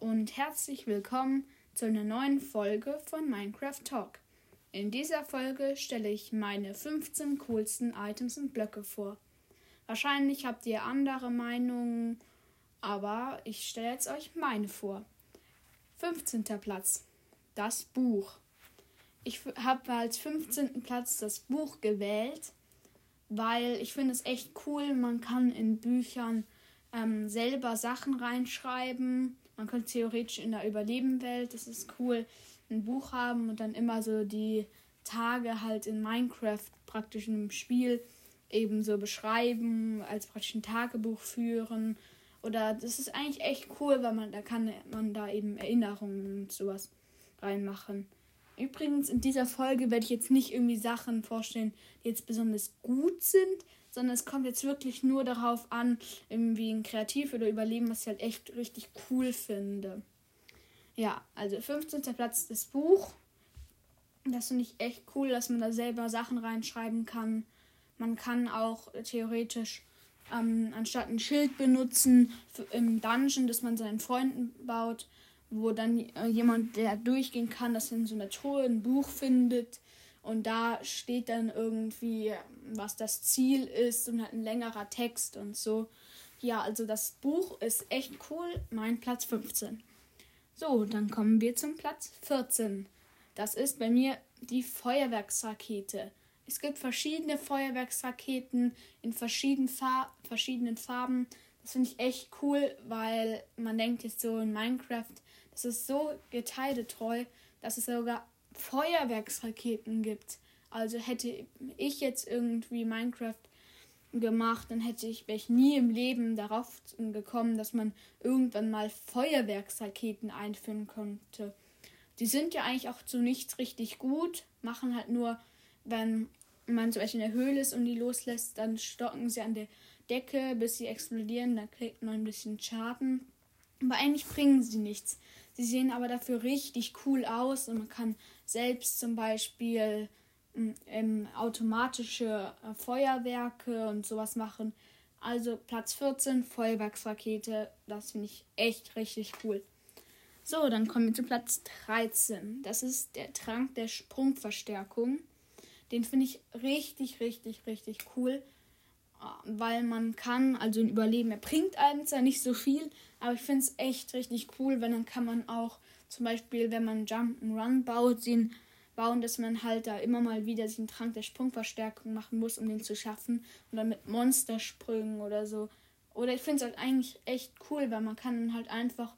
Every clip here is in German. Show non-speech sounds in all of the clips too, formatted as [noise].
und herzlich willkommen zu einer neuen Folge von Minecraft Talk. In dieser Folge stelle ich meine 15 coolsten Items und Blöcke vor. Wahrscheinlich habt ihr andere Meinungen, aber ich stelle jetzt euch meine vor. 15. Platz. Das Buch. Ich habe als 15. Platz das Buch gewählt, weil ich finde es echt cool. Man kann in Büchern ähm, selber Sachen reinschreiben man könnte theoretisch in der Überlebenwelt, das ist cool, ein Buch haben und dann immer so die Tage halt in Minecraft praktisch im Spiel eben so beschreiben, als praktisch ein Tagebuch führen. Oder das ist eigentlich echt cool, weil man da kann man da eben Erinnerungen und sowas reinmachen. Übrigens, in dieser Folge werde ich jetzt nicht irgendwie Sachen vorstellen, die jetzt besonders gut sind, sondern es kommt jetzt wirklich nur darauf an, irgendwie ein Kreativ oder Überleben, was ich halt echt richtig cool finde. Ja, also 15. Platz das Buch. Das finde ich echt cool, dass man da selber Sachen reinschreiben kann. Man kann auch theoretisch ähm, anstatt ein Schild benutzen für, im Dungeon, das man seinen Freunden baut, wo dann äh, jemand, der durchgehen kann, das in so einer Truhe ein Buch findet und da steht dann irgendwie, was das Ziel ist und halt ein längerer Text und so. Ja, also das Buch ist echt cool. Mein Platz 15. So, dann kommen wir zum Platz 14. Das ist bei mir die Feuerwerksrakete. Es gibt verschiedene Feuerwerksraketen in verschiedenen, Far verschiedenen Farben. Das finde ich echt cool, weil man denkt jetzt so in Minecraft, das ist so geteiletreu, dass es sogar Feuerwerksraketen gibt. Also hätte ich jetzt irgendwie Minecraft gemacht, dann hätte ich, wäre ich nie im Leben darauf gekommen, dass man irgendwann mal Feuerwerksraketen einführen könnte. Die sind ja eigentlich auch zu nichts richtig gut, machen halt nur, wenn man zum Beispiel in der Höhle ist und die loslässt, dann stocken sie an der Decke, bis sie explodieren, dann kriegt man ein bisschen Schaden. Aber eigentlich bringen sie nichts. Sie sehen aber dafür richtig cool aus und man kann selbst zum Beispiel ähm, automatische äh, Feuerwerke und sowas machen. Also Platz 14, Feuerwerksrakete. Das finde ich echt richtig cool. So, dann kommen wir zu Platz 13. Das ist der Trank der Sprungverstärkung. Den finde ich richtig, richtig, richtig cool weil man kann, also ein Überleben, er bringt einem zwar nicht so viel, aber ich finde es echt richtig cool, weil dann kann man auch zum Beispiel, wenn man Jump'n'Run baut, den bauen, dass man halt da immer mal wieder sich einen Trank der Sprungverstärkung machen muss, um den zu schaffen. Und dann mit Monstersprüngen oder so. Oder ich finde es halt eigentlich echt cool, weil man kann dann halt einfach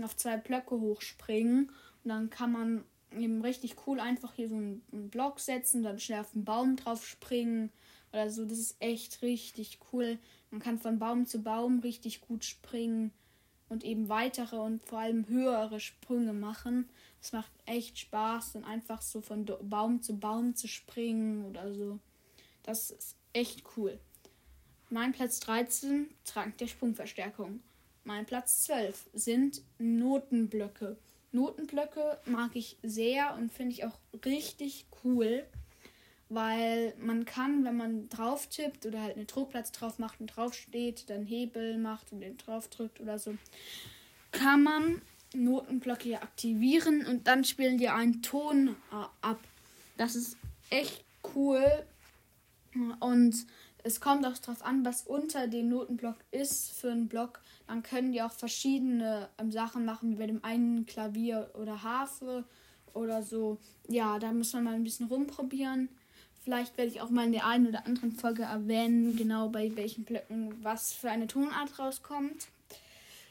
auf zwei Blöcke hochspringen. Und dann kann man eben richtig cool einfach hier so einen, einen Block setzen, dann schnell auf den Baum drauf springen oder so. Das ist echt richtig cool. Man kann von Baum zu Baum richtig gut springen und eben weitere und vor allem höhere Sprünge machen. Es macht echt Spaß, dann einfach so von Baum zu Baum zu springen oder so. Das ist echt cool. Mein Platz 13, Trank der Sprungverstärkung. Mein Platz 12 sind Notenblöcke. Notenblöcke mag ich sehr und finde ich auch richtig cool weil man kann, wenn man drauf tippt oder halt einen Druckplatz drauf macht und drauf steht, dann Hebel macht und den drauf drückt oder so, kann man Notenblöcke aktivieren und dann spielen die einen Ton äh, ab. Das ist echt cool und es kommt auch darauf an, was unter dem Notenblock ist für einen Block. Dann können die auch verschiedene ähm, Sachen machen, wie bei dem einen Klavier oder Harfe oder so. Ja, da muss man mal ein bisschen rumprobieren. Vielleicht werde ich auch mal in der einen oder anderen Folge erwähnen, genau bei welchen Blöcken was für eine Tonart rauskommt.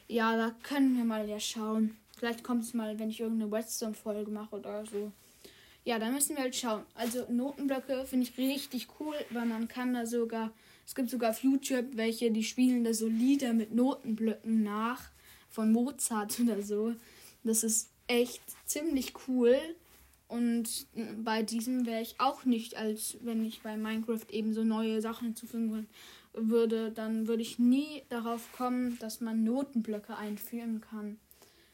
Ja, da können wir mal ja schauen. Vielleicht kommt es mal, wenn ich irgendeine Redstone-Folge mache oder so. Ja, da müssen wir halt schauen. Also Notenblöcke finde ich richtig cool, weil man kann da sogar, es gibt sogar auf YouTube welche, die spielen da so Lieder mit Notenblöcken nach, von Mozart oder so. Das ist echt ziemlich cool. Und bei diesem wäre ich auch nicht, als wenn ich bei Minecraft eben so neue Sachen hinzufügen würde, dann würde ich nie darauf kommen, dass man Notenblöcke einführen kann.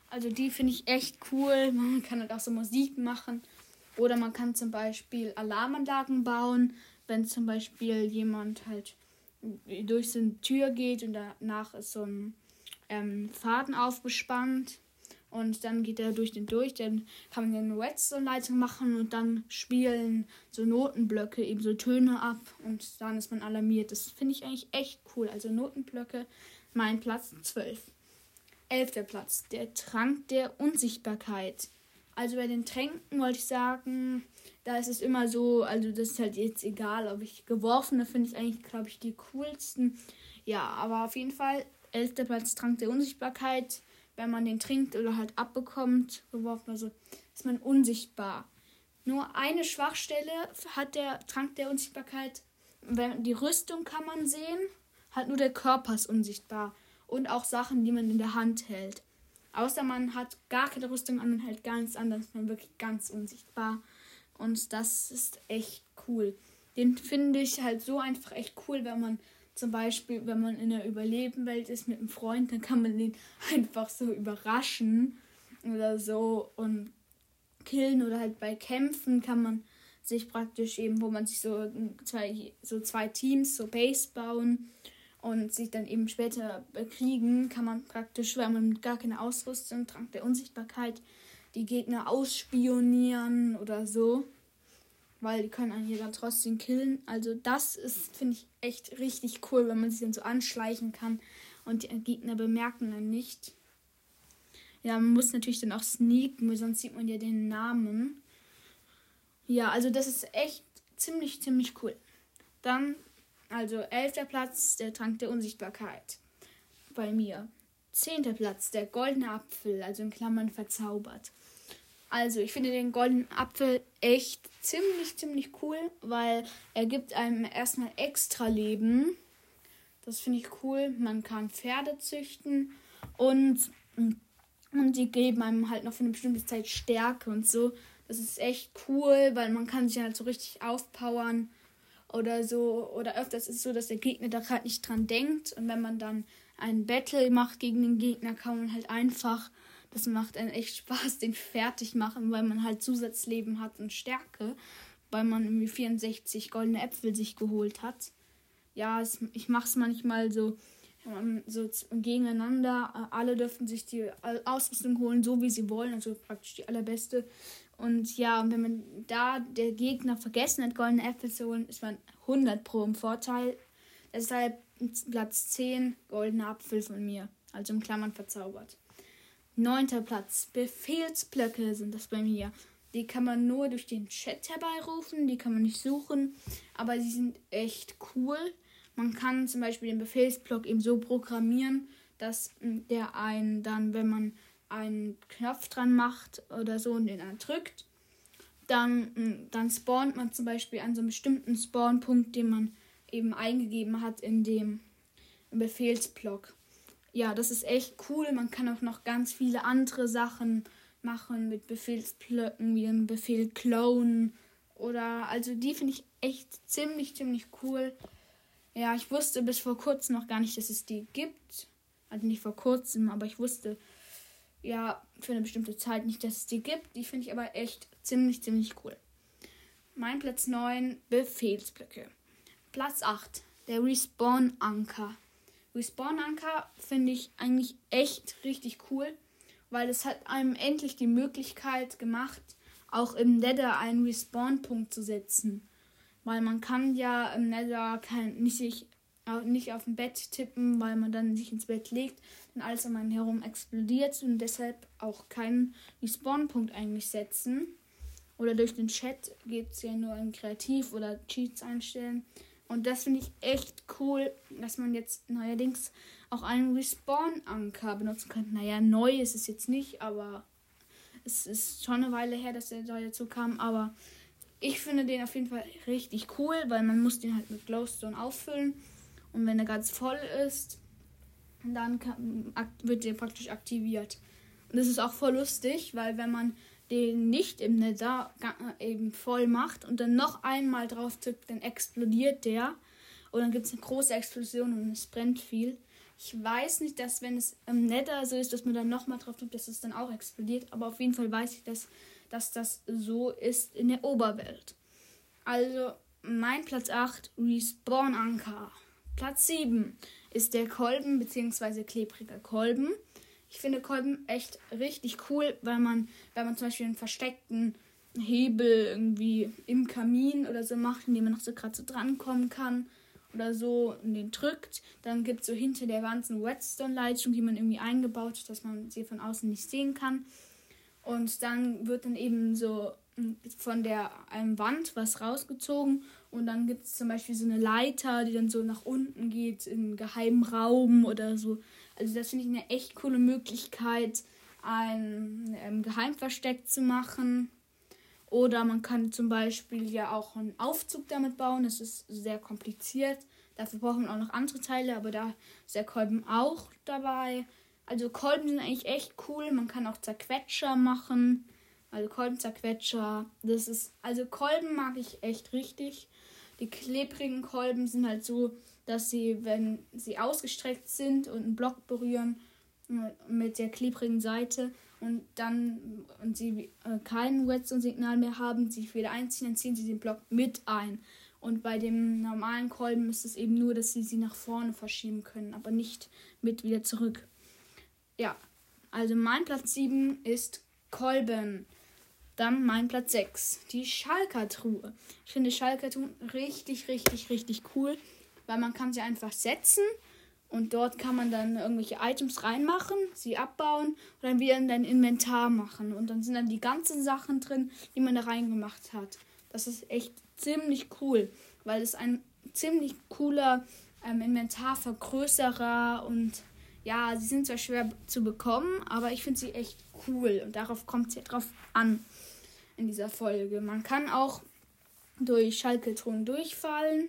Also die finde ich echt cool. [laughs] Man kann halt auch so Musik machen. Oder man kann zum Beispiel Alarmanlagen bauen, wenn zum Beispiel jemand halt durch so eine Tür geht und danach ist so ein ähm, Faden aufgespannt Und dann geht er durch den durch. Dann kann man eine Redstone-Leitung machen und dann spielen so Notenblöcke, eben so Töne ab. Und dann ist man alarmiert. Das finde ich eigentlich echt cool. Also Notenblöcke, mein Platz 12. Elfter Platz, der Trank der Unsichtbarkeit. Also bei den Tränken wollte ich sagen, da ist es immer so, also das ist halt jetzt egal, ob ich geworfene finde ich eigentlich, glaube ich, die coolsten. Ja, aber auf jeden Fall, elfter Platz Trank der Unsichtbarkeit wenn man den trinkt oder halt abbekommt, geworfen, also ist man unsichtbar. Nur eine Schwachstelle hat der Trank der Unsichtbarkeit. Die Rüstung kann man sehen, halt nur der Körper ist unsichtbar. Und auch Sachen, die man in der Hand hält. Außer man hat gar keine Rüstung an und hält gar nichts an, dann ist man wirklich ganz unsichtbar. Und das ist echt cool. Den finde ich halt so einfach echt cool, wenn man zum Beispiel, wenn man in der Überlebenwelt ist mit einem Freund, dann kann man den [laughs] einfach so überraschen oder so und killen oder halt bei Kämpfen kann man sich praktisch eben, wo man sich so zwei, so zwei Teams, so Base bauen und sich dann eben später bekriegen, kann man praktisch, weil man gar keine Ausrüstung, Trank der Unsichtbarkeit, die Gegner ausspionieren oder so weil die können einen hier dann trotzdem killen. Also das ist, finde ich, echt richtig cool, wenn man sich dann so anschleichen kann und die Gegner bemerken dann nicht. Ja, man muss natürlich dann auch sneaken, weil sonst sieht man ja den Namen. Ja, also das ist echt ziemlich, ziemlich cool. Dann, also elfter Platz, der Trank der Unsichtbarkeit. Bei mir. Zehnter Platz, der goldene Apfel, also in Klammern verzaubert. Also, ich finde den goldenen Apfel echt ziemlich, ziemlich cool, weil er gibt einem erstmal extra Leben. Das finde ich cool. Man kann Pferde züchten und, und die geben einem halt noch für eine bestimmte Zeit Stärke und so. Das ist echt cool, weil man kann sich halt so richtig aufpowern oder so. Oder öfters ist es so, dass der Gegner da gerade nicht dran denkt. Und wenn man dann ein Battle macht gegen den Gegner, kann man halt einfach das macht einen echt Spaß, den fertig machen, weil man halt Zusatzleben hat und Stärke, weil man irgendwie 64 goldene Äpfel sich geholt hat. Ja, es, ich mache es manchmal so, so gegeneinander. Alle dürfen sich die Ausrüstung holen, so wie sie wollen, also praktisch die allerbeste. Und ja, wenn man da der Gegner vergessen hat, goldene Äpfel zu holen, ist man 100 pro im Vorteil. Deshalb Platz 10 goldene Apfel von mir, also in Klammern verzaubert. Neunter Platz. Befehlsblöcke sind das bei mir. Die kann man nur durch den Chat herbeirufen, die kann man nicht suchen, aber sie sind echt cool. Man kann zum Beispiel den Befehlsblock eben so programmieren, dass hm, der einen dann, wenn man einen Knopf dran macht oder so und den dann drückt, dann, hm, dann spawnt man zum Beispiel an so einem bestimmten Spawnpunkt, den man eben eingegeben hat in dem Befehlsblock ja, das ist echt cool. Man kann auch noch ganz viele andere Sachen machen mit Befehlsblöcken, wie ein Befehl clone oder also die finde ich echt ziemlich ziemlich cool. Ja, ich wusste bis vor kurzem noch gar nicht, dass es die gibt. Also nicht vor kurzem, aber ich wusste ja für eine bestimmte Zeit nicht, dass es die gibt. Die finde ich aber echt ziemlich ziemlich cool. Mein Platz 9 Befehlsblöcke. Platz 8 der Respawn Anker. Respawn-Anker finde ich eigentlich echt richtig cool, weil es hat einem endlich die Möglichkeit gemacht, auch im Nether einen Respawn-Punkt zu setzen. Weil man kann ja im Nether kein, nicht, sich, nicht auf dem Bett tippen, weil man dann sich ins Bett legt und alles um einen herum explodiert und deshalb auch keinen Respawn-Punkt eigentlich setzen. Oder durch den Chat geht es ja nur in Kreativ oder Cheats einstellen. Und das finde ich echt cool, dass man jetzt neuerdings auch einen Respawn-Anker benutzen kann. Naja, neu ist es jetzt nicht, aber es ist schon eine Weile her, dass der da dazu kam. Aber ich finde den auf jeden Fall richtig cool, weil man muss den halt mit Glowstone auffüllen. Und wenn er ganz voll ist, dann kann, wird der praktisch aktiviert. Und das ist auch voll lustig, weil wenn man den nicht im Nether eben voll macht und dann noch einmal drauf tippt, dann explodiert der. Und dann gibt es eine große Explosion und es brennt viel. Ich weiß nicht, dass wenn es im Nether so ist, dass man dann nochmal drauf tippt, dass es dann auch explodiert. Aber auf jeden Fall weiß ich, dass, dass das so ist in der Oberwelt. Also mein Platz 8, Respawn Anker. Platz 7 ist der Kolben bzw. klebriger Kolben. Ich finde Kolben echt richtig cool, weil man, wenn man zum Beispiel einen versteckten Hebel irgendwie im Kamin oder so macht, indem man noch so gerade so drankommen kann oder so und den drückt, dann gibt es so hinter der Wand eine Redstone-Leitung, die man irgendwie eingebaut hat, dass man sie von außen nicht sehen kann. Und dann wird dann eben so von der einem Wand was rausgezogen und dann gibt es zum Beispiel so eine Leiter, die dann so nach unten geht in einen geheimen Raum oder so. Also das finde ich eine echt coole Möglichkeit, ein, ein Geheimversteck zu machen. Oder man kann zum Beispiel ja auch einen Aufzug damit bauen. Das ist sehr kompliziert. Dafür braucht man auch noch andere Teile, aber da ist der Kolben auch dabei. Also Kolben sind eigentlich echt cool. Man kann auch Zerquetscher machen. Also Kolbenzerquetscher. Das ist. Also Kolben mag ich echt richtig. Die klebrigen Kolben sind halt so, dass sie, wenn sie ausgestreckt sind und einen Block berühren, mit der klebrigen Seite und dann und sie äh, kein Redstone-Signal mehr haben, sich wieder einziehen, dann ziehen sie den Block mit ein. Und bei dem normalen Kolben ist es eben nur, dass sie sie nach vorne verschieben können, aber nicht mit wieder zurück. Ja, also mein Platz 7 ist Kolben. Dann mein Platz 6, die Schalker-Truhe. Ich finde Schalker-Truhen richtig, richtig, richtig cool, weil man kann sie einfach setzen und dort kann man dann irgendwelche Items reinmachen, sie abbauen und dann wieder in dein Inventar machen. Und dann sind dann die ganzen Sachen drin, die man da reingemacht hat. Das ist echt ziemlich cool, weil es ein ziemlich cooler ähm, Inventarvergrößerer und ja, sie sind zwar schwer zu bekommen, aber ich finde sie echt cool und darauf kommt es ja drauf an in dieser Folge. Man kann auch durch Schalkelton durchfallen.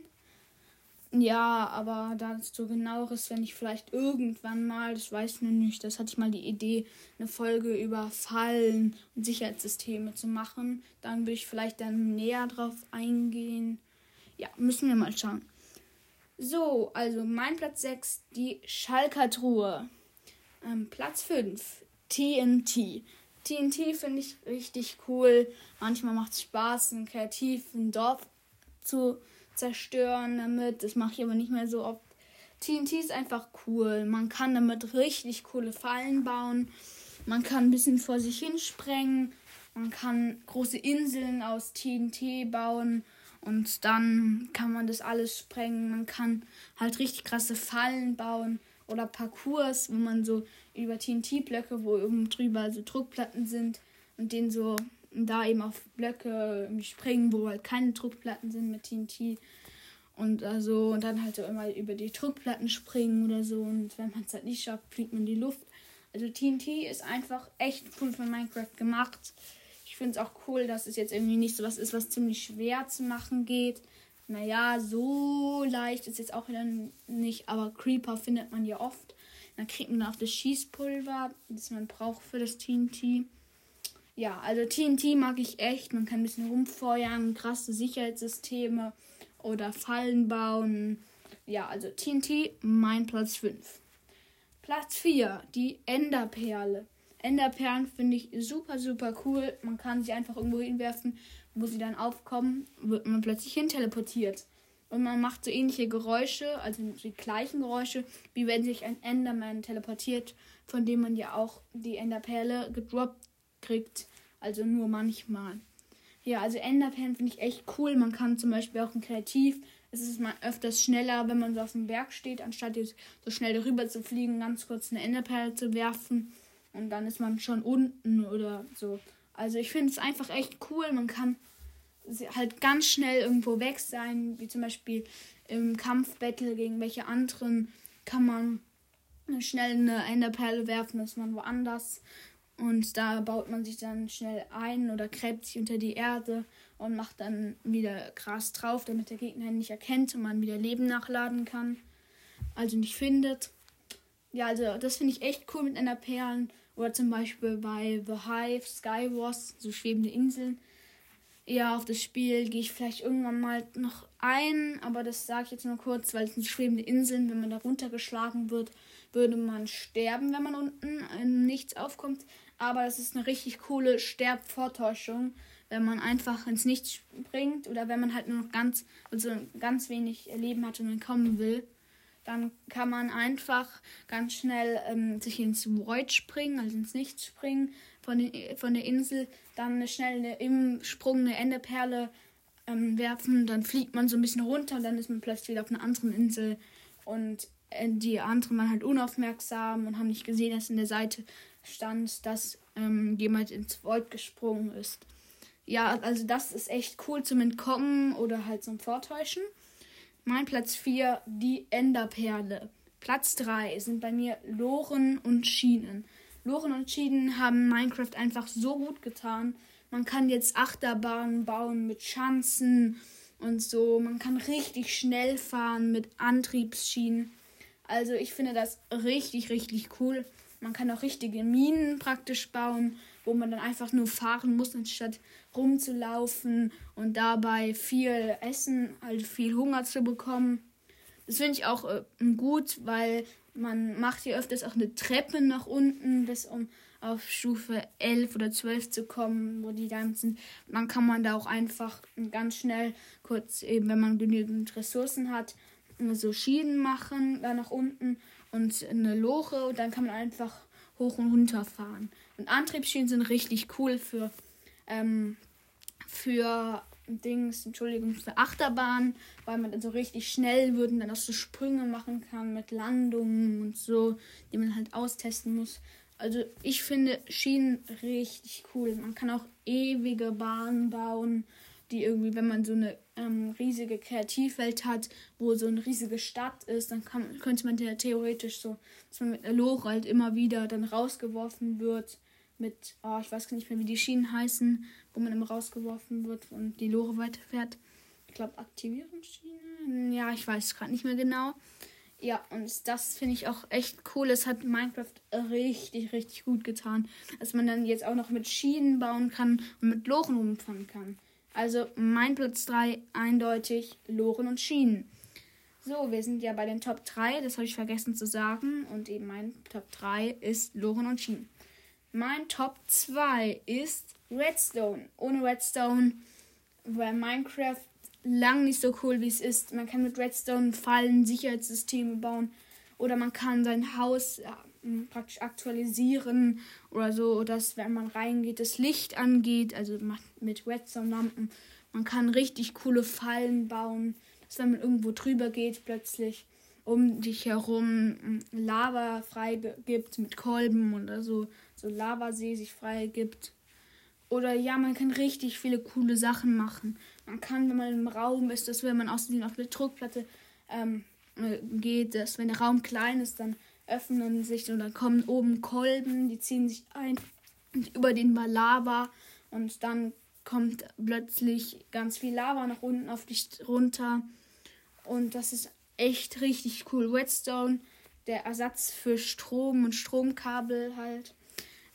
Ja, aber dazu genaueres, wenn ich vielleicht irgendwann mal, das weiß ich noch nicht, das hatte ich mal die Idee, eine Folge über Fallen und Sicherheitssysteme zu machen. Dann würde ich vielleicht dann näher drauf eingehen. Ja, müssen wir mal schauen. So, also mein Platz 6, die Schalker-Truhe. Ähm, Platz 5, TNT. TNT finde ich richtig cool. Manchmal macht es Spaß, ein kreativen Dorf zu zerstören damit. Das mache ich aber nicht mehr so oft. TNT ist einfach cool. Man kann damit richtig coole Fallen bauen. Man kann ein bisschen vor sich hin sprengen. Man kann große Inseln aus TNT bauen. Und dann kann man das alles sprengen. Man kann halt richtig krasse Fallen bauen oder Parcours, wo man so über TNT-Blöcke, wo oben drüber so Druckplatten sind und den so da eben auf Blöcke springen, wo halt keine Druckplatten sind mit TNT und also und dann halt so immer über die Druckplatten springen oder so und wenn man es halt nicht schafft, fliegt man in die Luft. Also TNT ist einfach echt cool von Minecraft gemacht. Ich finde es auch cool, dass es jetzt irgendwie nicht so was ist, was ziemlich schwer zu machen geht. Naja, so leicht ist jetzt auch wieder nicht, aber Creeper findet man ja oft. Dann kriegt man auch das Schießpulver, das man braucht für das TNT. Ja, also TNT mag ich echt. Man kann ein bisschen rumfeuern, krasse Sicherheitssysteme oder Fallen bauen. Ja, also TNT, mein Platz 5. Platz 4, die Enderperle. Enderperlen finde ich super, super cool. Man kann sie einfach irgendwo hinwerfen wo sie dann aufkommen, wird man plötzlich hin teleportiert. Und man macht so ähnliche Geräusche, also die gleichen Geräusche, wie wenn sich ein Enderman teleportiert, von dem man ja auch die Enderperle gedroppt kriegt. Also nur manchmal. Ja, also Enderperlen finde ich echt cool. Man kann zum Beispiel auch ein Kreativ. Es ist mal öfters schneller, wenn man so auf dem Berg steht, anstatt jetzt so schnell darüber zu fliegen, ganz kurz eine Enderperle zu werfen. Und dann ist man schon unten oder so. Also ich finde es einfach echt cool. Man kann halt ganz schnell irgendwo weg sein, wie zum Beispiel im Kampfbattle gegen welche anderen kann man schnell eine Enderperle werfen, ist man woanders. Und da baut man sich dann schnell ein oder gräbt sich unter die Erde und macht dann wieder Gras drauf, damit der Gegner ihn nicht erkennt und man wieder Leben nachladen kann. Also nicht findet. Ja, also das finde ich echt cool mit Enderperlen. Oder zum Beispiel bei The Hive, Skywars, so schwebende Inseln. Ja, auf das Spiel gehe ich vielleicht irgendwann mal noch ein, aber das sage ich jetzt nur kurz, weil es sind schwebende Inseln. Wenn man da runtergeschlagen wird, würde man sterben, wenn man unten in nichts aufkommt. Aber das ist eine richtig coole Sterbvortäuschung, wenn man einfach ins Nichts springt oder wenn man halt nur noch ganz, also ganz wenig Leben hat und entkommen will. dann kann man einfach ganz schnell ähm, sich ins Void springen, also ins Nichts springen von, den, von der Insel, dann schnell eine, im Sprung eine Enderperle ähm, werfen, dann fliegt man so ein bisschen runter und dann ist man plötzlich wieder auf einer anderen Insel und äh, die anderen waren halt unaufmerksam und haben nicht gesehen, dass in der Seite stand, dass ähm, jemand ins Void gesprungen ist. Ja, also das ist echt cool zum Entkommen oder halt zum Vortäuschen. Mein Platz 4, die Enderperle. Platz 3 sind bei mir Loren und Schienen. Loren und Schienen haben Minecraft einfach so gut getan. Man kann jetzt Achterbahnen bauen mit Schanzen und so. Man kann richtig schnell fahren mit Antriebsschienen. Also ich finde das richtig, richtig cool. Man kann auch richtige Minen praktisch bauen, wo man dann einfach nur fahren muss, anstatt rumzulaufen und dabei viel essen, also viel Hunger zu bekommen. Das finde ich auch äh, gut, weil man macht hier öfters auch eine Treppe nach unten, bis um auf Stufe 11 oder 12 zu kommen, wo die Diamonds sind. Dann kann man da auch einfach ganz schnell kurz, eben wenn man genügend Ressourcen hat, so Schienen machen, da nach unten und eine Loche und dann kann man einfach hoch und runter fahren. Und Antriebsschienen sind richtig cool für, ähm, für Dings, Entschuldigung, für Achterbahn, weil man dann so richtig schnell wird und dann auch so Sprünge machen kann mit Landungen und so, die man halt austesten muss. Also ich finde Schienen richtig cool. Man kann auch ewige Bahnen bauen, die irgendwie, wenn man so eine ähm, riesige Kreativwelt hat, wo so eine riesige Stadt ist, dann kann, könnte man ja theoretisch so, dass man mit einer Lore halt immer wieder dann rausgeworfen wird mit, oh, ich weiß nicht mehr, wie die Schienen heißen, wo man immer rausgeworfen wird und die Lore weiterfährt. Ich glaube, Aktivierungsschiene. Ja, ich weiß gerade nicht mehr genau. Ja, und das finde ich auch echt cool. Es hat Minecraft richtig, richtig gut getan. Dass man dann jetzt auch noch mit Schienen bauen kann und mit Loren rumfahren kann. Also mein Platz 3 eindeutig Loren und Schienen. So, wir sind ja bei den Top 3, das habe ich vergessen zu sagen. Und eben mein Top 3 ist Loren und Schienen. Mein Top 2 ist Redstone. Ohne Redstone wäre Minecraft lang nicht so cool, wie es ist. Man kann mit Redstone Fallen, Sicherheitssysteme bauen oder man kann sein Haus praktisch aktualisieren oder so, dass wenn man reingeht, das Licht angeht, also mit Redstone-Lampen. Man kann richtig coole Fallen bauen, dass wenn man irgendwo drüber geht, plötzlich um dich herum Lava frei gibt mit Kolben oder so so Lavasee sich freigibt. Oder ja, man kann richtig viele coole Sachen machen. Man kann, wenn man im Raum ist, dass wenn man außerdem auf der Druckplatte ähm, äh, geht, dass wenn der Raum klein ist, dann öffnen sich oder kommen oben Kolben, die ziehen sich ein über den Lava und dann kommt plötzlich ganz viel Lava nach unten auf dich runter. Und das ist echt richtig cool. Redstone, der Ersatz für Strom und Stromkabel halt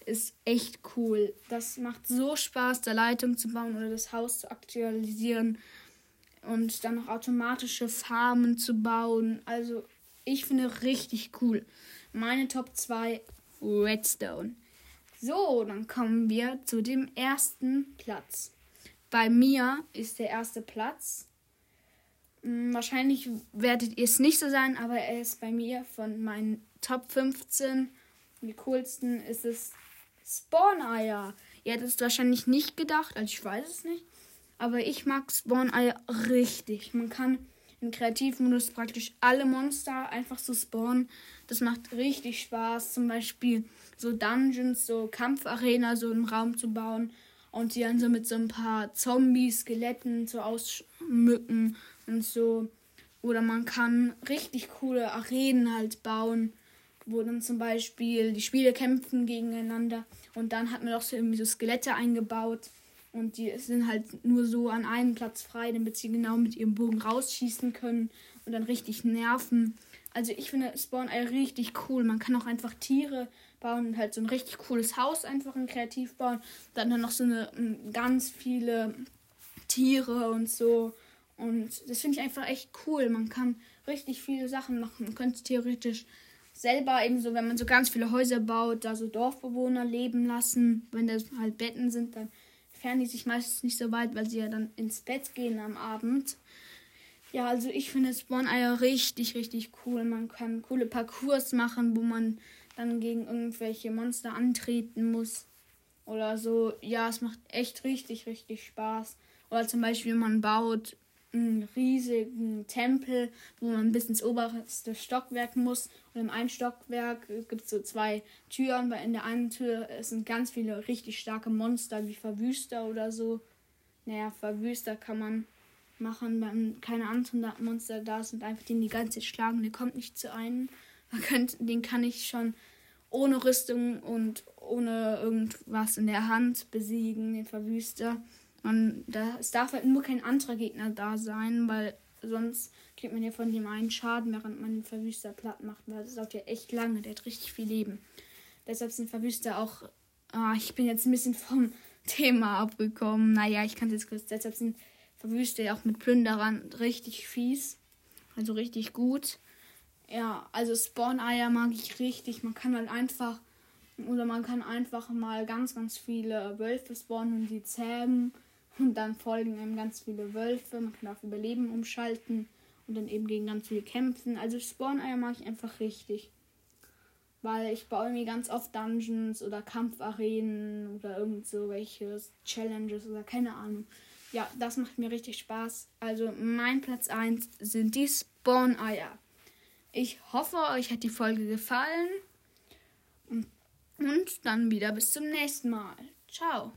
ist echt cool. Das macht so Spaß, da Leitung zu bauen oder das Haus zu aktualisieren und dann noch automatische Farmen zu bauen. Also, ich finde richtig cool. Meine Top 2 Redstone. So, dann kommen wir zu dem ersten Platz. Bei mir ist der erste Platz. Hm, wahrscheinlich werdet ihr es nicht so sein, aber er ist bei mir von meinen Top 15. Die coolsten ist es Spawn-Eier. Ihr hättet es wahrscheinlich nicht gedacht, also ich weiß es nicht. Aber ich mag Spawn-Eier richtig. Man kann im Kreativmodus praktisch alle Monster einfach so spawnen. Das macht richtig Spaß. Zum Beispiel so Dungeons, so Kampfarena, so einen Raum zu bauen. Und die dann so mit so ein paar Zombies, Skeletten so ausschmücken und so. Oder man kann richtig coole Arenen halt bauen wo dann zum Beispiel die Spiele kämpfen gegeneinander und dann hat man auch so irgendwie so Skelette eingebaut und die sind halt nur so an einem Platz frei, damit sie genau mit ihrem Bogen rausschießen können und dann richtig nerven. Also ich finde Spawn Eye richtig cool. Man kann auch einfach Tiere bauen und halt so ein richtig cooles Haus einfach in kreativ bauen. Dann dann noch so eine ganz viele Tiere und so. Und das finde ich einfach echt cool. Man kann richtig viele Sachen machen. Man könnte theoretisch selber eben so, wenn man so ganz viele Häuser baut, da so Dorfbewohner leben lassen. Wenn das halt Betten sind, dann entfernen die sich meistens nicht so weit, weil sie ja dann ins Bett gehen am Abend. Ja, also ich finde Spawn-Eier richtig, richtig cool. Man kann coole Parcours machen, wo man dann gegen irgendwelche Monster antreten muss. Oder so. Ja, es macht echt richtig, richtig Spaß. Oder zum Beispiel, man baut einen riesigen Tempel, wo man bis ins oberste Stockwerk muss. Und im einen Stockwerk gibt es so zwei Türen, weil in der einen Tür sind ganz viele richtig starke Monster wie Verwüster oder so. Naja, Verwüster kann man machen, wenn keine anderen Monster da sind, einfach den die ganze Zeit schlagen, der kommt nicht zu einem. Man könnte, den kann ich schon ohne Rüstung und ohne irgendwas in der Hand besiegen, den Verwüster. Man, da, es darf halt nur kein anderer Gegner da sein, weil sonst kriegt man ja von dem einen Schaden, während man den Verwüster platt macht. Weil das dauert ja echt lange, der hat richtig viel Leben. Deshalb sind Verwüster auch. Ah, ich bin jetzt ein bisschen vom [laughs] Thema abgekommen. Naja, ich kann es jetzt kurz. Deshalb sind Verwüster ja auch mit Plünderern richtig fies. Also richtig gut. Ja, also Spawn-Eier mag ich richtig. Man kann halt einfach. Oder man kann einfach mal ganz, ganz viele Wölfe spawnen und die zähmen. Und dann folgen einem ganz viele Wölfe. Man kann auf Überleben umschalten und dann eben gegen ganz viele kämpfen. Also Spawn-Eier mag ich einfach richtig. Weil ich baue mir ganz oft Dungeons oder Kampfarenen oder irgend so welche Challenges oder keine Ahnung. Ja, das macht mir richtig Spaß. Also mein Platz 1 sind die Spawn-Eier. Ich hoffe, euch hat die Folge gefallen. Und dann wieder bis zum nächsten Mal. Ciao.